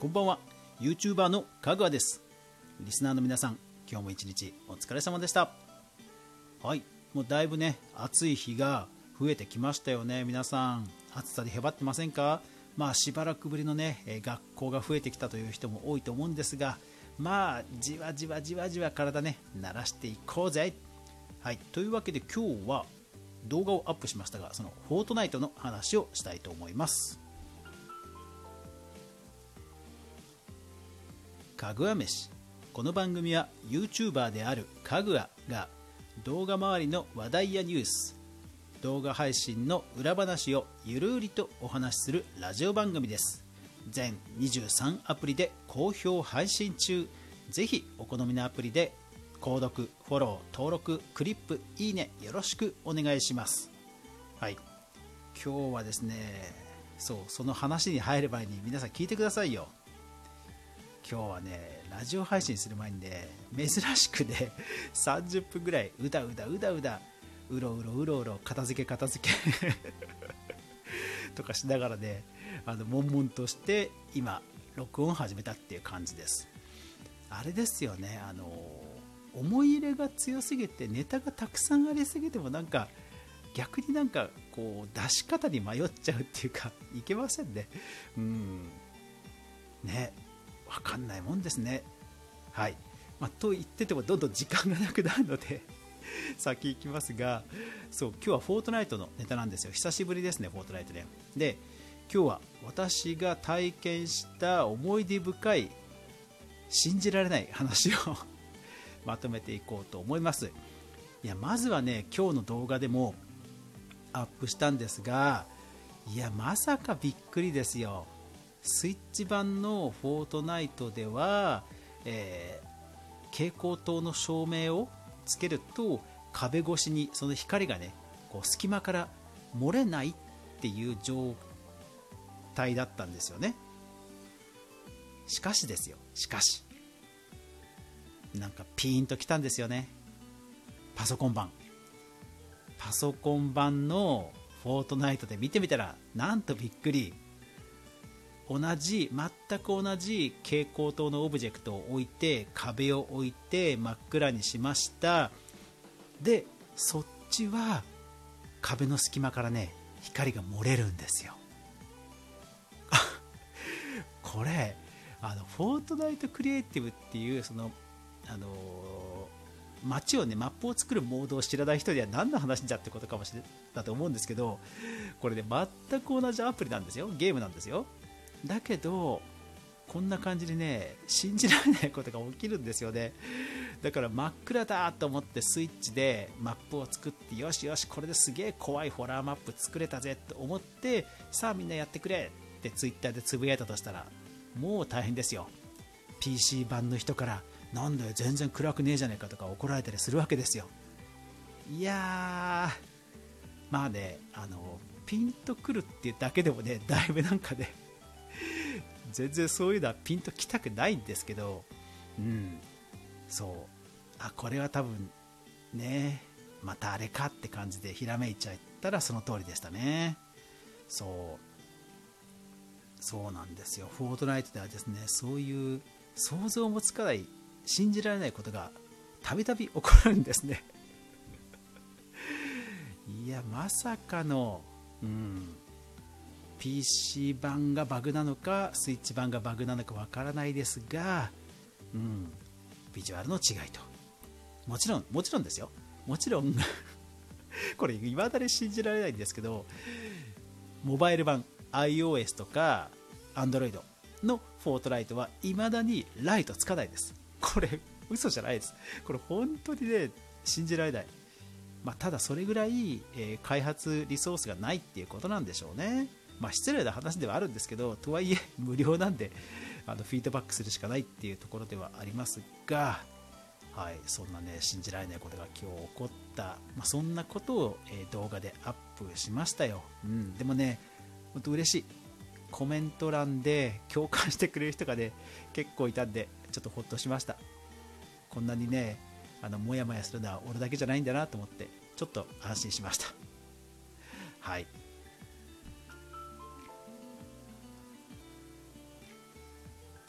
こんばんは。YouTuber のかぐわです。リスナーの皆さん今日も一日お疲れ様でした。はい。もうだいぶね暑い日が増えてきましたよね。皆さん暑さでへばってませんか？まあしばらくぶりのね学校が増えてきたという人も多いと思うんですがまあじわじわじわじわ体ね慣らしていこうぜ。はい。というわけで今日は動画をアップしましたがそのフォートナイトの話をしたいと思います。かぐわ飯。この番組は YouTuber であるかぐわが動画周りの話題やニュース動画配信の裏話をゆるりとお話しするラジオ番組です。全23アプリで好評配信中。ぜひお好みのアプリで購読フォロー登録クリップいいねよろしくお願いします。はい。今日はですねそうその話に入る前に皆さん聞いてくださいよ。今日はねラジオ配信する前にね珍しくね 30分ぐらいうだうだうだうだうろうろうろうろ片付け片付け とかしながらねあの悶々として今録音始めたっていう感じです。あれですよねあの思い入れが強すぎてネタがたくさんありすぎてもなんか逆になんかこう出し方に迷っちゃうっていうかいけませんね。うん。ね。分かんないもんですね。はい、まあ、と言っててもどんどん時間がなくなるので 先行きますがそう今日はフォートナイトのネタなんですよ。久しぶりですねフォートナイトで。で今日は私が体験した思い出深い信じられない話を まとめていこうと思います。いやまずはね今日の動画でもアップしたんですがいやまさかびっくりですよ。スイッチ版のフォートナイトでは、えー、蛍光灯の照明をつけると壁越しにその光がねこう隙間から漏れないっていう状態だったんですよね。しかしですよ。しかし。なんかピーンときたんですよね。パソコン版。パソコン版のフォートナイトで見てみたらなんとびっくり。同じ全く同じ蛍光灯のオブジェクトを置いて壁を置いて真っ暗にしました。でそっちは壁の隙間からね光が漏れるんですよ。これあのフォートナイトクリエイティブっていうそのあの街をねマップを作るモードを知らない人には何の話じゃってことかもしれないと思うんですけどこれね全く同じアプリなんですよ。ゲームなんですよ。だけどこんな感じでね信じられないことが起きるんですよね。だから真っ暗だと思ってスイッチでマップを作ってよしよしこれですげえ怖いホラーマップ作れたぜと思ってさあみんなやってくれってツイッターでつぶやいたとしたらもう大変ですよ。PC 版の人からなんだよ全然暗くねえじゃねえかとか怒られたりするわけですよ。いやーまあねあのピンとくるっていうだけでもねだいぶなんかね全然そういうのはピンときたくないんですけどうんそう。あこれは多分ねまたあれかって感じでひらめいちゃったらその通りでしたね。そう。そうなんですよ。フォートナイトではですねそういう想像もつかない信じられないことがたびたび起こるんですね。いやまさかのうん。PC 版がバグなのかスイッチ版がバグなのかわからないですが、うん、ビジュアルの違いと。もちろんもちろんですよ。もちろん これいまだに信じられないんですけどモバイル版 iOS とか Android のフォートライトはいまだにライトつかないです。これ嘘じゃないです。これ本当にね信じられない。まあ、ただそれぐらい、えー、開発リソースがないっていうことなんでしょうね。まあ、失礼な話ではあるんですけどとはいえ無料なんであのフィードバックするしかないっていうところではありますが、はい、そんなね信じられないことが今日起こった、まあ、そんなことを、え、動画でアップしましたよ、うん、でもね本当嬉しい。コメント欄で共感してくれる人がね結構いたんでちょっとほっとしました。こんなにねあのモヤモヤするのは俺だけじゃないんだなと思ってちょっと安心しました。はい。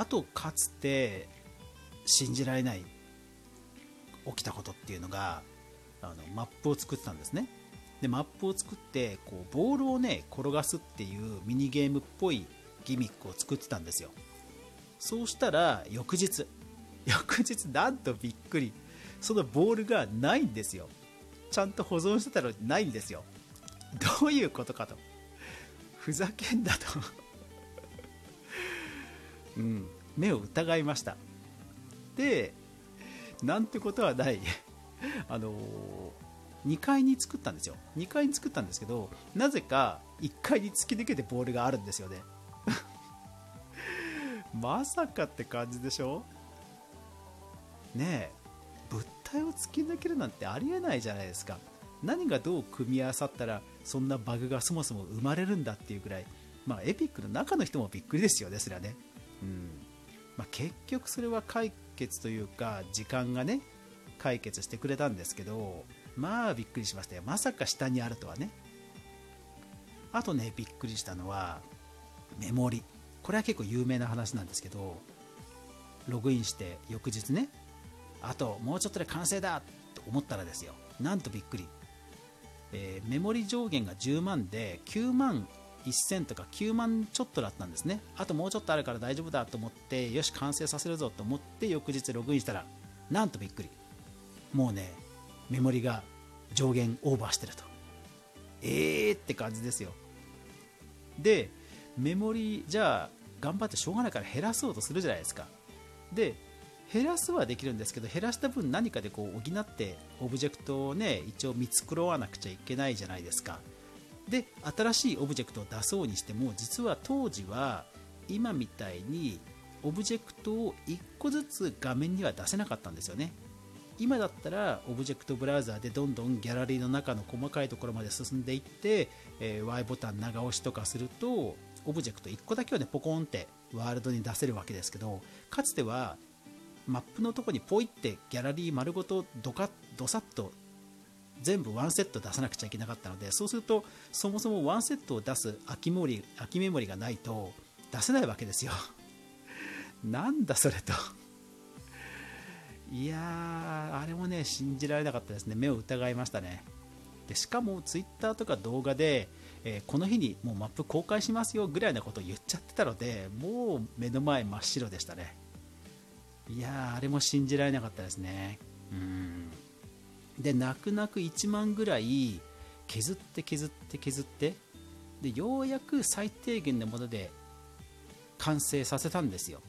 あとかつて信じられない起きたことっていうのがあのマップを作ってたんですね。でマップを作ってこうボールをね転がすっていうミニゲームっぽいギミックを作ってたんですよ。そうしたら翌日 翌日なんとびっくり。そのボールがないんですよ。ちゃんと保存してたのにないんですよ。どういうことかと。ふざけんなと。うん。目を疑いました。でなんてことはない。あの、2階に作ったんですよ。2階に作ったんですけどなぜか1階に突き抜けてボールがあるんですよね。まさかって感じでしょ？ねえ物体を突き抜けるなんてありえないじゃないですか。何がどう組み合わさったらそんなバグがそもそも生まれるんだっていうぐらい、まあ、エピックの中の人もびっくりですよねそれはね、うん。まあ、結局それは解決というか時間がね解決してくれたんですけどまあびっくりしましたよ。まさか下にあるとはね。あとねびっくりしたのはメモリ。これは結構有名な話なんですけどログインして翌日ねあともうちょっとで完成だと思ったらですよ。なんとびっくり、えー、メモリ上限が10万で9万1000とか9万ちょっとだったんですね。あともうちょっとあるから大丈夫だと思ってよし完成させるぞと思って翌日ログインしたらなんとびっくり。もうねメモリが上限オーバーしてると。えーって感じですよ。でメモリじゃあ頑張ってしょうがないから減らそうとするじゃないですか。で減らすはできるんですけど減らした分何かでこう補ってオブジェクトをね一応見繕わなくちゃいけないじゃないですか。で新しいオブジェクトを出そうにしても実は当時は今みたいにオブジェクトを1個ずつ画面には出せなかったんですよね。今だったらオブジェクトブラウザーでどんどんギャラリーの中の細かいところまで進んでいって、えー、Y ボタン長押しとかするとオブジェクト1個だけをねポコンってワールドに出せるわけですけどかつてはマップのとこにポイってギャラリー丸ごとドカッドサッと全部ワンセット出さなくちゃいけなかったのでそうするとそもそもワンセットを出す空きメモリ空きメモリがないと出せないわけですよ。なんだそれと。いやあれもね信じられなかったですね。目を疑いましたね。でしかもツイッターとか動画で、えー、この日にもうマップ公開しますよぐらいなことを言っちゃってたのでもう目の前真っ白でしたね。いやあれも信じられなかったですね。うん。で泣く泣く1万ぐらい削って削って削ってでようやく最低限のもので完成させたんですよ。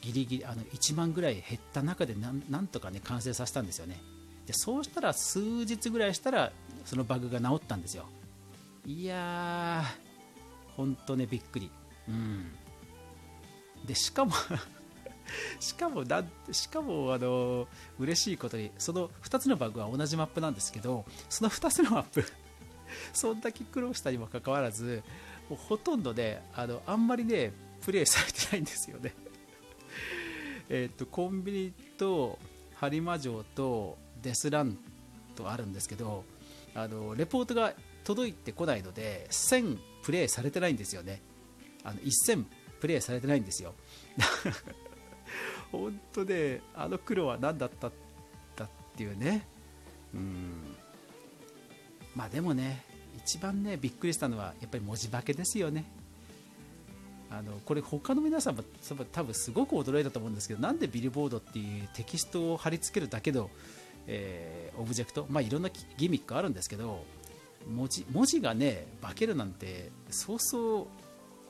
ギリギリあの1万ぐらい減った中でなんとかね完成させたんですよね。でそうしたら数日ぐらいしたらそのバグが治ったんですよ。いやーほんとねびっくり。うん。でしかもしかもなしかもあの嬉しいことにその2つのバグは同じマップなんですけどその2つのマップ そんだけ苦労したにもかかわらずもうほとんどねあのあんまりねプレイされてないんですよね。えっとコンビニと播磨城とデスランとあるんですけどあのレポートが届いてこないので1000プレイされてないんですよね。あの1000プレイされてないんですよ。本当ねあの苦労は何だったんだっていうね。うん。まあでもね一番ねびっくりしたのはやっぱり文字化けですよね。あのこれ他の皆さんも多分すごく驚いたと思うんですけどなんでビルボードっていうテキストを貼り付けるだけの、えー、オブジェクトまあいろんなギミックあるんですけど文字文字がね化けるなんてそうそう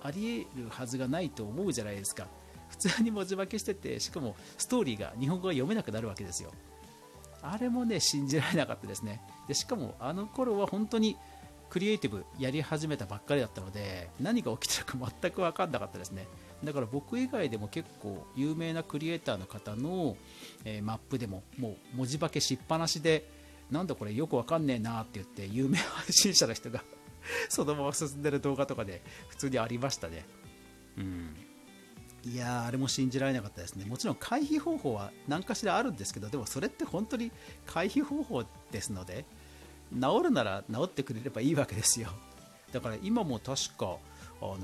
ありえるはずがないと思うじゃないですか。普通に文字化けしててしかもストーリーが日本語が読めなくなるわけですよ。あれもね信じられなかったですね。でしかもあの頃は本当にクリエイティブやり始めたばっかりだったので何が起きてるか全く分かんなかったですね。だから僕以外でも結構有名なクリエイターの方の、えー、マップでももう文字化けしっぱなしでなんだこれよくわかんねえなって言って有名配信者の人がそのまま進んでる動画とかで普通にありましたね。うん。いやあれも信じられなかったですね。もちろん回避方法は何かしらあるんですけどでもそれって本当に回避方法ですので治るなら治ってくれればいいわけですよ。だから今も確か、あのー、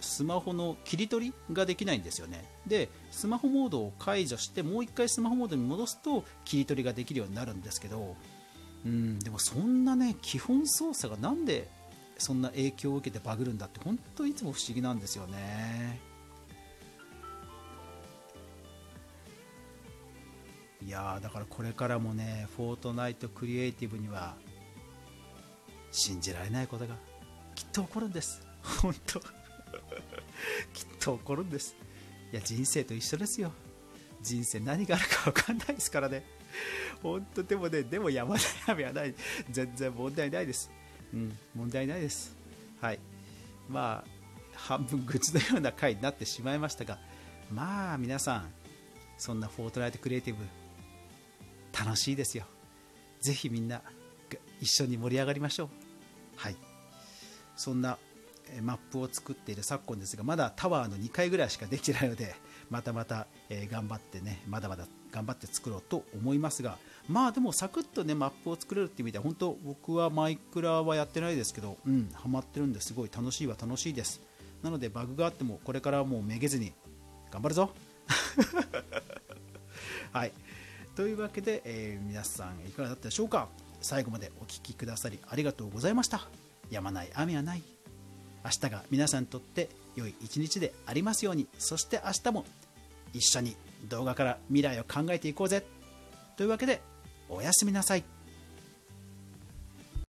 スマホの切り取りができないんですよね。でスマホモードを解除してもう1回スマホモードに戻すと切り取りができるようになるんですけどうんでもそんなね基本操作がなんでそんな影響を受けてバグるんだって本当いつも不思議なんですよね。いやだからこれからもねフォートナイトクリエイティブには信じられないことがきっと起こるんです。本当。きっと起こるんです。いや人生と一緒ですよ。人生何があるか分かんないですからね。本当。でもねでも山悩みはない。全然問題ないです。うん問題ないです。はい。まあ半分愚痴のような回になってしまいましたがまあ皆さんそんなフォートナイトクリエイティブ楽しいですよ。ぜひみんな一緒に盛り上がりましょう。はい。そんなマップを作っている昨今ですがまだタワーの2階ぐらいしかできてないのでまたまた、え頑張ってねまだまだ頑張って作ろうと思いますがまあでもサクッとねマップを作れるっていう意味では本当僕はマイクラはやってないですけどうんハマってるんです。ごい楽しいは楽しいです。なのでバグがあってもこれからはもうめげずに頑張るぞ。はい。というわけで、えー、皆さんいかがだったでしょうか？最後までお聴きくださりありがとうございました。やまない雨はない。明日が皆さんにとって良い一日でありますように。そして明日も一緒に動画から未来を考えていこうぜ。というわけでおやすみなさい。